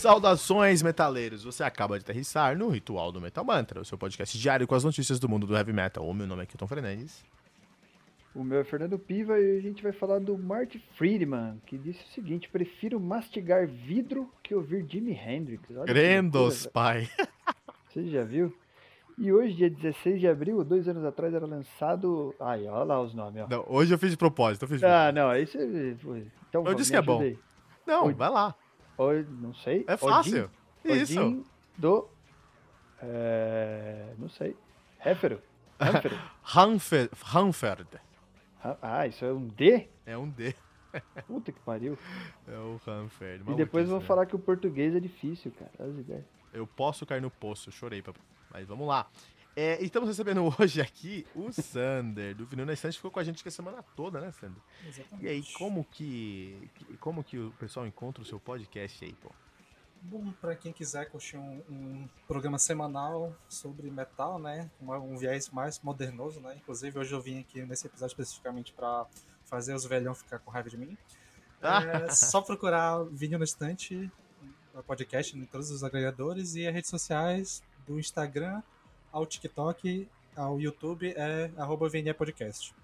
Saudações, metaleiros! Você acaba de aterrissar no Ritual do Metal Mantra, o seu podcast diário com as notícias do mundo do heavy metal. O meu nome é Kilton Fernandes. O meu é Fernando Piva e a gente vai falar do Marty Friedman, que disse o seguinte: prefiro mastigar vidro que ouvir Jimi Hendrix. Olha Grendos, pai. Você já viu? E hoje, dia 16 de abril, dois anos atrás, era lançado. Ai, olha lá os nomes, ó. Não, hoje eu fiz de propósito. Eu fiz de ah, não, aí você. Então, eu disse que é bom. Não, o... vai lá. O... Não sei. É fácil. Odin, Isso. Odin do. É... Não sei. Héfero. Hanferd. Hanferd. Ah, isso é um D? É um D. Puta que pariu. É o Hanferd. E depois vão falar que o português é difícil, cara. As ideias. Eu posso cair no poço, chorei, papai. Mas vamos lá. É, estamos recebendo hoje aqui o Sander, do Vinil na Estante, ficou com a gente a semana toda, né, Sander? Exatamente. E aí, como que, como que o pessoal encontra o seu podcast aí, pô? Bom, para quem quiser curtir um, um, programa semanal sobre metal, né, um, um viés mais modernoso, né, inclusive hoje eu vim aqui nesse episódio especificamente para fazer os velhão ficar com raiva de mim. É só procurar Vinil na Estante, podcast em todos os agregadores e as redes sociais do Instagram ao TikTok, ao YouTube é arroba Podcast.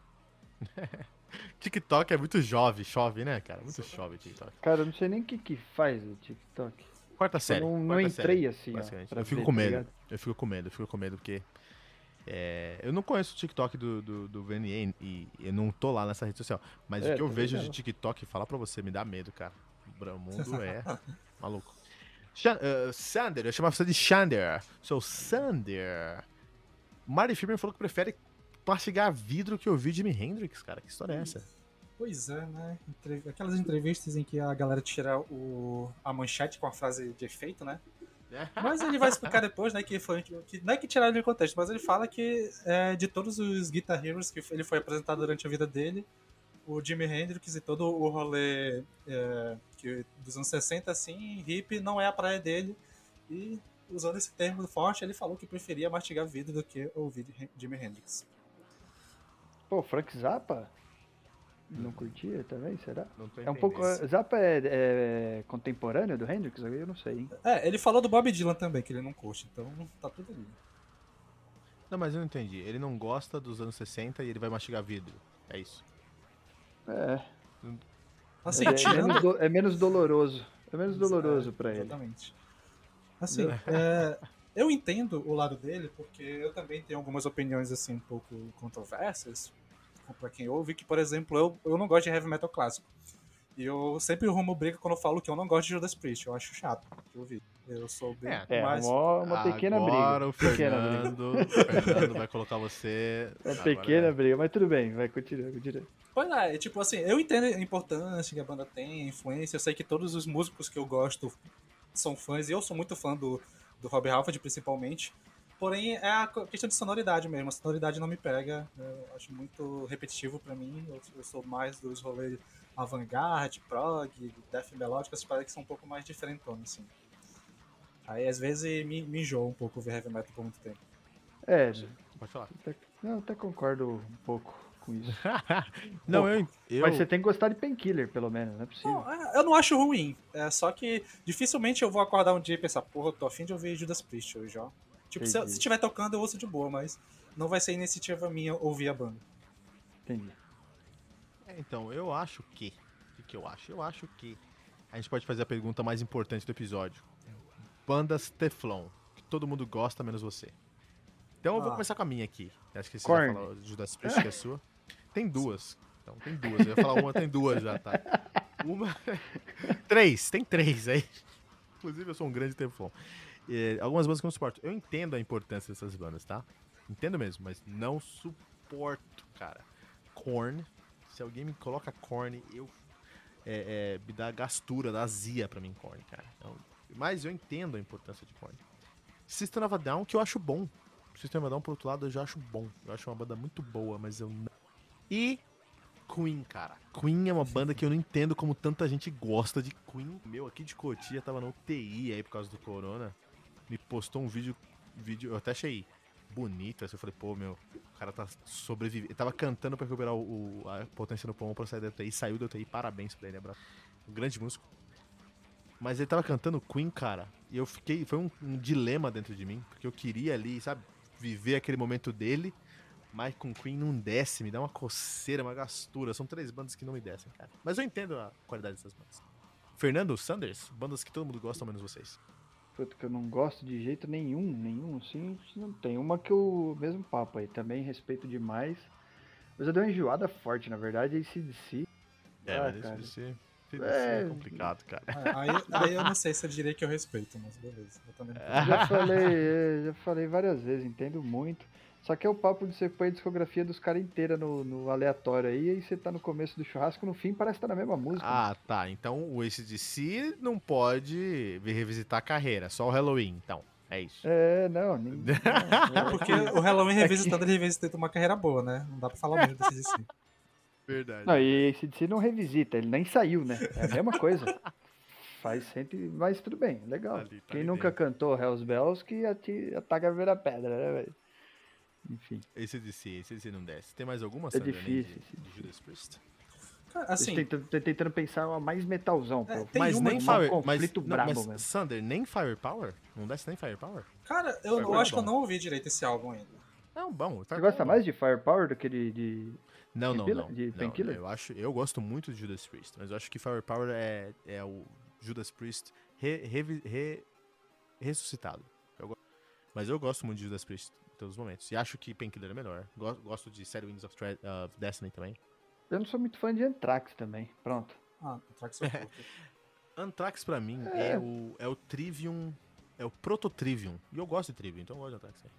TikTok é muito jovem, chove, né, cara? Muito Sim. chove TikTok. Cara, eu não sei nem o que, que faz o TikTok. Quarta série. Eu não, não entrei série, assim, ó, Eu fico ver, com tá medo. Tá eu fico com medo, eu fico com medo porque. É, eu não conheço o TikTok do, do, do VNA e eu não tô lá nessa rede social. Mas é, o que eu vejo de TikTok, falar pra você, me dá medo, cara. O mundo é maluco. Uh, Sander, eu chamava você de Shander. Sou Sander. Marty Freeman falou que prefere mastigar vidro que ouvir Jimi Hendrix, cara. Que história é essa? Pois é, né? Aquelas entrevistas em que a galera tira o... a manchete com a frase de efeito, né? É. Mas ele vai explicar depois, né, que foi que não é que tiraram ele do contexto, mas ele fala que é, de todos os Guitar Heroes que ele foi apresentado durante a vida dele, o Jimi Hendrix e todo o rolê é, que, dos anos 60, assim, hip não é a praia dele. E usando esse termo forte, ele falou que preferia mastigar vidro do que ouvir Jimi Hendrix. Pô, Frank Zappa? Não curtia também, será? Não tô é um pouco. Zappa é, é, contemporâneo do Hendrix? Eu não sei, hein? É, ele falou do Bob Dylan também, que ele não curte, então tá tudo ali. Não, mas eu não entendi. Ele não gosta dos anos 60 e ele vai mastigar vidro. É isso. É. Assim, é, é, menos do, é, menos doloroso. É menos doloroso para ele. Exatamente. Assim, é, eu entendo o lado dele, porque eu também tenho algumas opiniões assim um pouco controversas para quem ouve, que, por exemplo, eu, eu não gosto de heavy metal clássico. E eu sempre rumo briga quando eu falo que eu não gosto de Judas Priest. Eu acho chato de ouvir. Eu sou bem é. É, uma, uma pequena Agora briga. Agora o Fernando, briga. Fernando vai colocar você... É uma pequena é. briga, mas tudo bem. Vai, continua, continua. Pois é, tipo assim, eu entendo a importância que a banda tem, a influência. Eu sei que todos os músicos que eu gosto são fãs. E eu sou muito fã do, do Rob Halford, principalmente. Porém, é a questão de sonoridade mesmo. A sonoridade não me pega. Eu acho muito repetitivo para mim. Eu, eu, sou mais dos rolês avant-garde, prog, death melódico, essas paradas que são um pouco mais diferentonas, assim. Aí, às vezes, me, me enjoa um pouco ver heavy metal por muito tempo. É, pode falar. Até, não, até concordo um pouco com isso. não, Pô, eu, eu, Mas você tem que gostar de Painkiller, pelo menos, não é possível. Não, é, eu não acho ruim. É só que dificilmente eu vou acordar um dia e pensar, porra, eu tô afim de ouvir Judas Priest hoje, ó. Tipo, se, se tiver tocando, eu ouço de boa, mas não vai ser iniciativa minha ouvir a banda. Entendi. É, então, eu acho que. O que eu acho? Eu acho que. A gente pode fazer a pergunta mais importante do episódio. Bandas Teflon, que todo mundo gosta, menos você. Então eu vou ah. começar com a minha aqui. Acho que você Korn. já falou Judas Priest, que é sua. Tem duas. Então, tem duas. Eu ia falar uma, tem duas já, tá? Uma. três, tem três aí. Inclusive, eu sou um grande Teflon. É, algumas bandas que eu não suporto. Eu entendo a importância dessas bandas, tá? Entendo mesmo, mas não suporto, cara. Korn. Se alguém me coloca Korn, eu. É, é, me dá gastura, dá azia pra mim, Korn, cara. Então, mas eu entendo a importância de Korn. System of a Down, que eu acho bom. System of a Down, por outro lado, eu já acho bom. Eu acho uma banda muito boa, mas eu não. E Queen, cara. Queen é uma banda que eu não entendo como tanta gente gosta de Queen. Meu, aqui de Cotia tava no UTI aí por causa do corona me postou um vídeo, vídeo eu até achei bonito, assim, eu falei, pô, meu, o cara tá sobrevivendo. Ele tava cantando pra recuperar o, o, a potência no pulmão pra sair da UTI, saiu da UTI, parabéns pra ele, abraço. Um grande músico. Mas ele tava cantando Queen, cara. E eu fiquei. Foi um, um dilema dentro de mim. Porque eu queria ali, sabe, viver aquele momento dele. Mas com Queen não desce, me dá uma coceira, uma gastura. São três bandas que não me descem, cara. Mas eu entendo a qualidade dessas bandas. Fernando Sanders, bandas que todo mundo gosta, menos vocês. Puta, que eu não gosto de jeito nenhum, nenhum, assim, não tem. Uma que eu, mesmo papo aí, também respeito demais. Mas eu dei uma enjoada forte, na verdade, é ACDC. É, ah, mas ACDC, é... é complicado, cara. Aí, aí, eu não sei se eu diria que eu respeito, mas beleza. Eu também já falei, já falei várias vezes, entendo muito. Só que é o papo de você põe a discografia dos caras inteira no, no, aleatório aí, aí você tá no começo do churrasco, no fim parece que tá na mesma música. Ah, né? tá. Então o ACDC não pode revisitar a carreira, só o Halloween, então. É isso. É, não. Nem, não é porque o Halloween revisitando, ele revisita uma carreira boa, né? Não dá pra falar muito do ACDC. Verdade. Não, e ACDC não revisita, ele nem saiu, né? É a mesma coisa. Faz sempre. Mas tudo bem, legal. Tá ali, tá Quem nunca dentro. cantou Hells Bells que ataca a primeira pedra, né, velho? Enfim. Esse DC, esse DC não desce. Tem mais alguma, É difícil. De, de Judas Priest? Assim, tentando, tentando pensar uma mais metalzão, é, pô. Mas nem Fire, conflito mas, brabo não, mas Sander, nem Firepower? Não desce nem Firepower? Cara, eu, eu acho que eu não ouvi direito esse álbum ainda. Não, bom. Você gosta mais de Firepower do que de... de... Não, não, não. De não, eu, acho, eu gosto muito de Judas Priest, mas eu acho que Firepower é, é o Judas Priest re, re, re, ressuscitado. Eu, mas eu gosto muito de Judas Priest todos os momentos. E acho que Painkiller é melhor. Gosto de Sad Wings of, of, Destiny também. Eu não sou muito fã de Anthrax também. Pronto. Ah, Anthrax é Anthrax pra mim é. é, o, é o Trivium. É o Proto-Trivium. E eu gosto de Trivium, então eu gosto de Anthrax aí.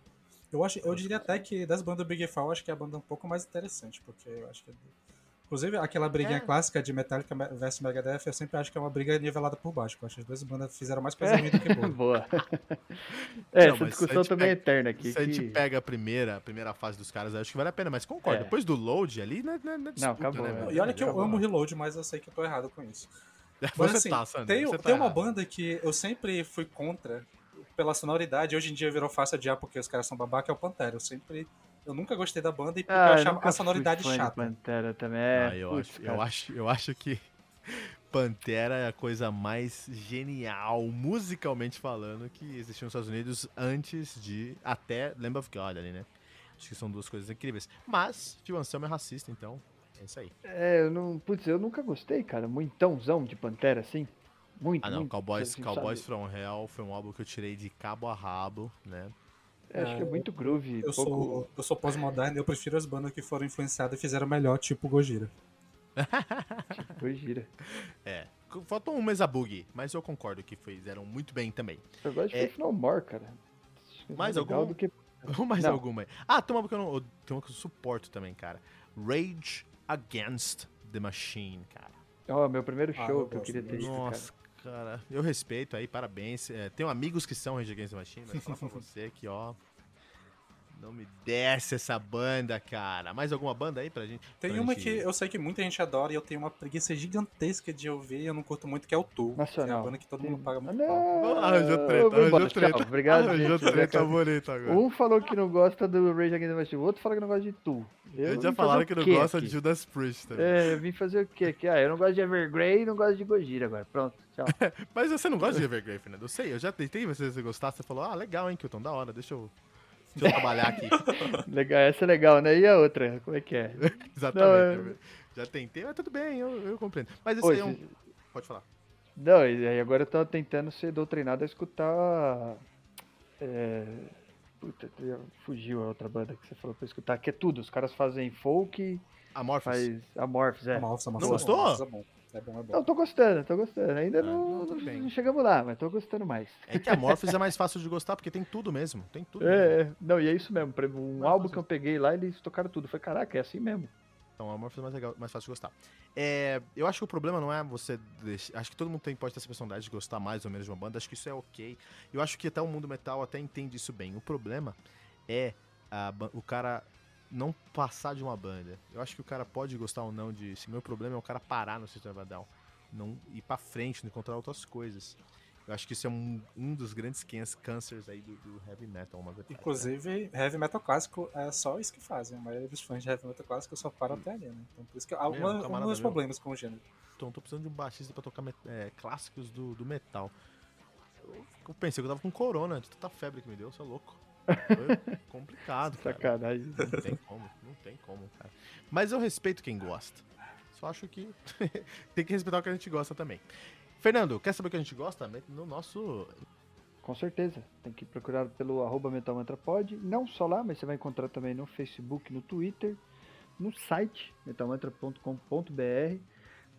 Eu, acho, eu diria até que das bandas Big Fall, acho que é a banda um pouco mais interessante, porque eu acho que é Inclusive, aquela briguinha é. clássica de Metallica vs Megadeth, eu sempre acho que é uma briga nivelada por baixo. Eu acho que as duas bandas fizeram mais coisa ruim do que boa. boa. é, não, essa discussão também pega, é eterna aqui. Se que... a gente pega a primeira, a primeira fase dos caras, acho que vale a pena. Mas concordo, é. depois do load ali, né, né, disputa, não, acabou, né? E olha que eu amo o Reload, mas eu sei que eu tô errado com isso. Mas assim, tá, tem, tá tem uma banda que eu sempre fui contra pela sonoridade, hoje em dia virou fácil adiar porque os caras são babaca, é o Pantera. Eu sempre eu nunca gostei da banda e porque ah, eu achava a sonoridade chata. Pantera também. É, ah, eu, Putz, acho, eu, acho, eu acho que Pantera é a coisa mais genial, musicalmente falando, que existiu nos Estados Unidos antes de até Lamb of God ali, né? Acho que são duas coisas incríveis. Mas, Phil Anselmo é racista, então é isso aí. É, eu não. Putz, eu nunca gostei, cara. Muitãozão de Pantera, assim. Muito. Ah, não. Muito, Cowboys, Cowboys from Hell foi um álbum que eu tirei de cabo a rabo, né? É, acho que é muito groove. Eu pouco... sou, eu sou pós-moderno e eu prefiro as bandas que foram influenciadas e fizeram melhor, tipo Gojira. tipo Gojira. É. Faltou um Mesa Bug, mas eu concordo que fizeram muito bem também. Eu gosto de é... No More, cara. Mais algum? Do que... mais não. alguma aí. Ah, tem uma que eu não. Tem uma que eu suporto também, cara. Rage Against the Machine, cara. Ó, oh, meu primeiro ah, show ah, que eu queria ter ido, Nossa, cara. Eu respeito aí, parabéns. É, tenho amigos que são Rage Against the Machine, mas falar pra você que, ó. Não me desce essa banda, cara. Mais alguma banda aí pra gente? Tem pra uma gente... que eu sei que muita gente adora e eu tenho uma preguiça gigantesca de ouvir e eu não curto muito, que é o Tu. Nacional. é a banda que todo mundo paga muito pau. Arranjou treta, arranjou treta. Obrigado, arranjou treta bonita agora. Um falou que não gosta do Rage Against the Machine, o outro falou que não gosta de Tu. Eu já falaram que não gosta de Judas Priest também. É, eu vim fazer o quê aqui? Ah, eu não gosto de Evergrey e não gosto de Gojira agora. Pronto, tchau. Mas você não gosta de Evergrey, Fernando? Eu sei, eu já tentei você, você gostar, você falou, ah, legal, hein, Kilton, da hora, deixa eu Deixa eu trabalhar aqui. legal, essa é legal, né? E a outra, como é que é? Exatamente. Não, Já tentei, mas tudo bem, eu, eu compreendo. Mas esse aí é um... Pode falar. Não, e aí agora eu tô tentando ser doutrinado a escutar... É... Puta, fugiu a outra banda que você falou pra escutar, que é tudo. Os caras fazem folk... Amorphis. Faz... Amorphis, é. Amorphis, Amorphis. Não gostou? É bom, é bom. Não, tô gostando, tô gostando. Ainda ah, não, não, não, chegamos lá, mas tô gostando mais. É que a Morphos é mais fácil de gostar, porque tem tudo mesmo. Tem tudo. É, mesmo. não, e é isso mesmo. Um mais álbum fácil. que eu peguei lá, eles tocaram tudo. Foi, caraca, é assim mesmo. Então a Morphos é mais, legal, mais fácil de gostar. É, eu acho que o problema não é você. Deixar, acho que todo mundo tem, pode ter essa personalidade de gostar mais ou menos de uma banda. Acho que isso é ok. Eu acho que até o mundo metal até entende isso bem. O problema é a, o cara não passar de uma banda. Eu acho que o cara pode gostar ou não de. Meu problema é o cara parar no System of Down não ir para frente, não encontrar outras coisas. Eu acho que isso é um, um dos grandes cânceres aí do, do heavy metal. Uma verdade, Inclusive, né? heavy metal clássico é só isso que fazem. A maioria dos fãs de heavy metal clássico só param hum. até ali, né? Então por isso que há um dos problemas com o gênero. Então, tô precisando de um baixista pra tocar é, clássicos do, do metal. Eu, eu, pensei que eu tava com corona, de tanta febre que me deu, você é louco. Foi complicado, cara. Sacanagem. Não tem como, não tem como, cara. Mas eu respeito quem gosta. Só acho que tem que respeitar o que a gente gosta também. Fernando, quer saber o que a gente gosta? No nosso. Com certeza. Tem que procurar pelo arroba metalmantrapod. Não só lá, mas você vai encontrar também no Facebook, no Twitter, no site metalmantra.com.br.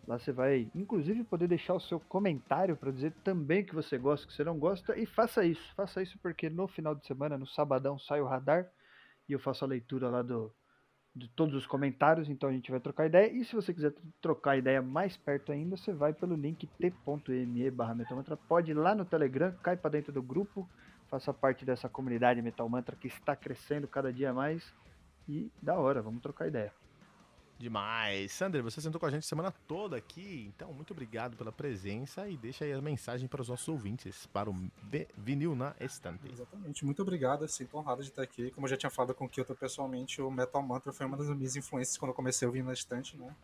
Lá você vai, inclusive, poder deixar o seu comentário para dizer também que você gosta, que você não gosta. E faça isso. Faça isso porque no final de semana, no sabadão, sai o radar e eu faço a leitura lá do, de todos os comentários, então a gente vai trocar ideia. E se você quiser trocar ideia mais perto ainda, você vai pelo link t.me barra Metalmantra. Pode ir lá no Telegram, cai para dentro do grupo, faça parte dessa comunidade Metal Mantra que está crescendo cada dia mais. E da hora, vamos trocar ideia. Demais. Sander, você sentou com a gente semana toda aqui, então muito obrigado pela presença e deixa aí a mensagem para os nossos ouvintes, para o vinil na estante. Exatamente, muito obrigado, sinto honrado de estar aqui. Como eu já tinha falado com o Kyoto pessoalmente, o Metal Mantra foi uma das minhas influências quando eu comecei a ouvir na estante, né?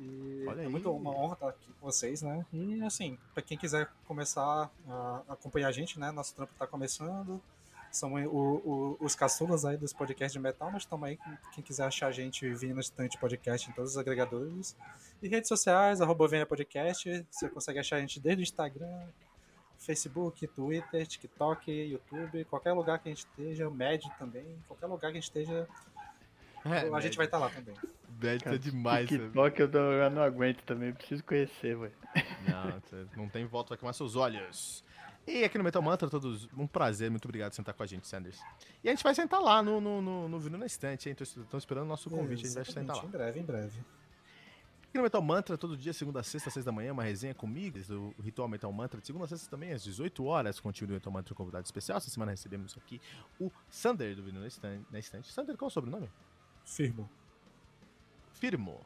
E Olha é muito uma honra estar aqui com vocês, né? E assim, para quem quiser começar a acompanhar a gente, né? Nosso trampo está começando são o, o, os caçulas aí dos podcasts de metal, mas também quem quiser achar a gente vindo no estante podcast em todos os agregadores. E redes sociais, arroba Venha Podcast, você consegue achar a gente desde o Instagram, Facebook, Twitter, TikTok, YouTube, qualquer lugar que a gente esteja, Med também, qualquer lugar que a gente esteja, é, a gente vai estar tá lá também. Med tá demais. TikTok eu, eu, não aguento também, preciso conhecer, velho. Não, não tem volta, vai queimar seus olhos. E aqui no Metal Mantra, todos, um prazer, muito obrigado por sentar com a gente, Sanders. E a gente vai sentar lá no, no, no, no na Estante, hein? Estão esperando o nosso convite, a gente vai sentar lá. Em breve, em breve. Aqui no Metal Mantra, todo dia, segunda a sexta, seis da manhã, uma resenha comigo, o Ritual Metal Mantra, de segunda a sexta também, às 18 horas, com o time do Metal Mantra, um convidado especial. Essa semana recebemos aqui o Sander do Vino na Estante. Na estante. Sander, qual é o sobrenome? Firmo. Firmo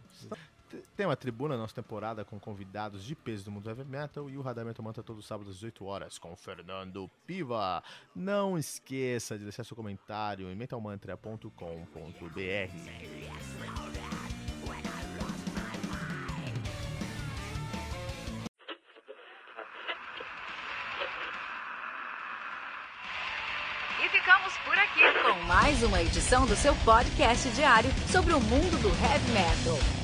tem uma tribuna na nossa temporada com convidados de peso do mundo heavy metal e o Radar Metal Manta todo sábado às 18 horas com Fernando Piva. Não esqueça de deixar seu comentário em metalmantra.com.br. E ficamos por aqui com mais uma edição do seu podcast diário sobre o mundo do heavy metal.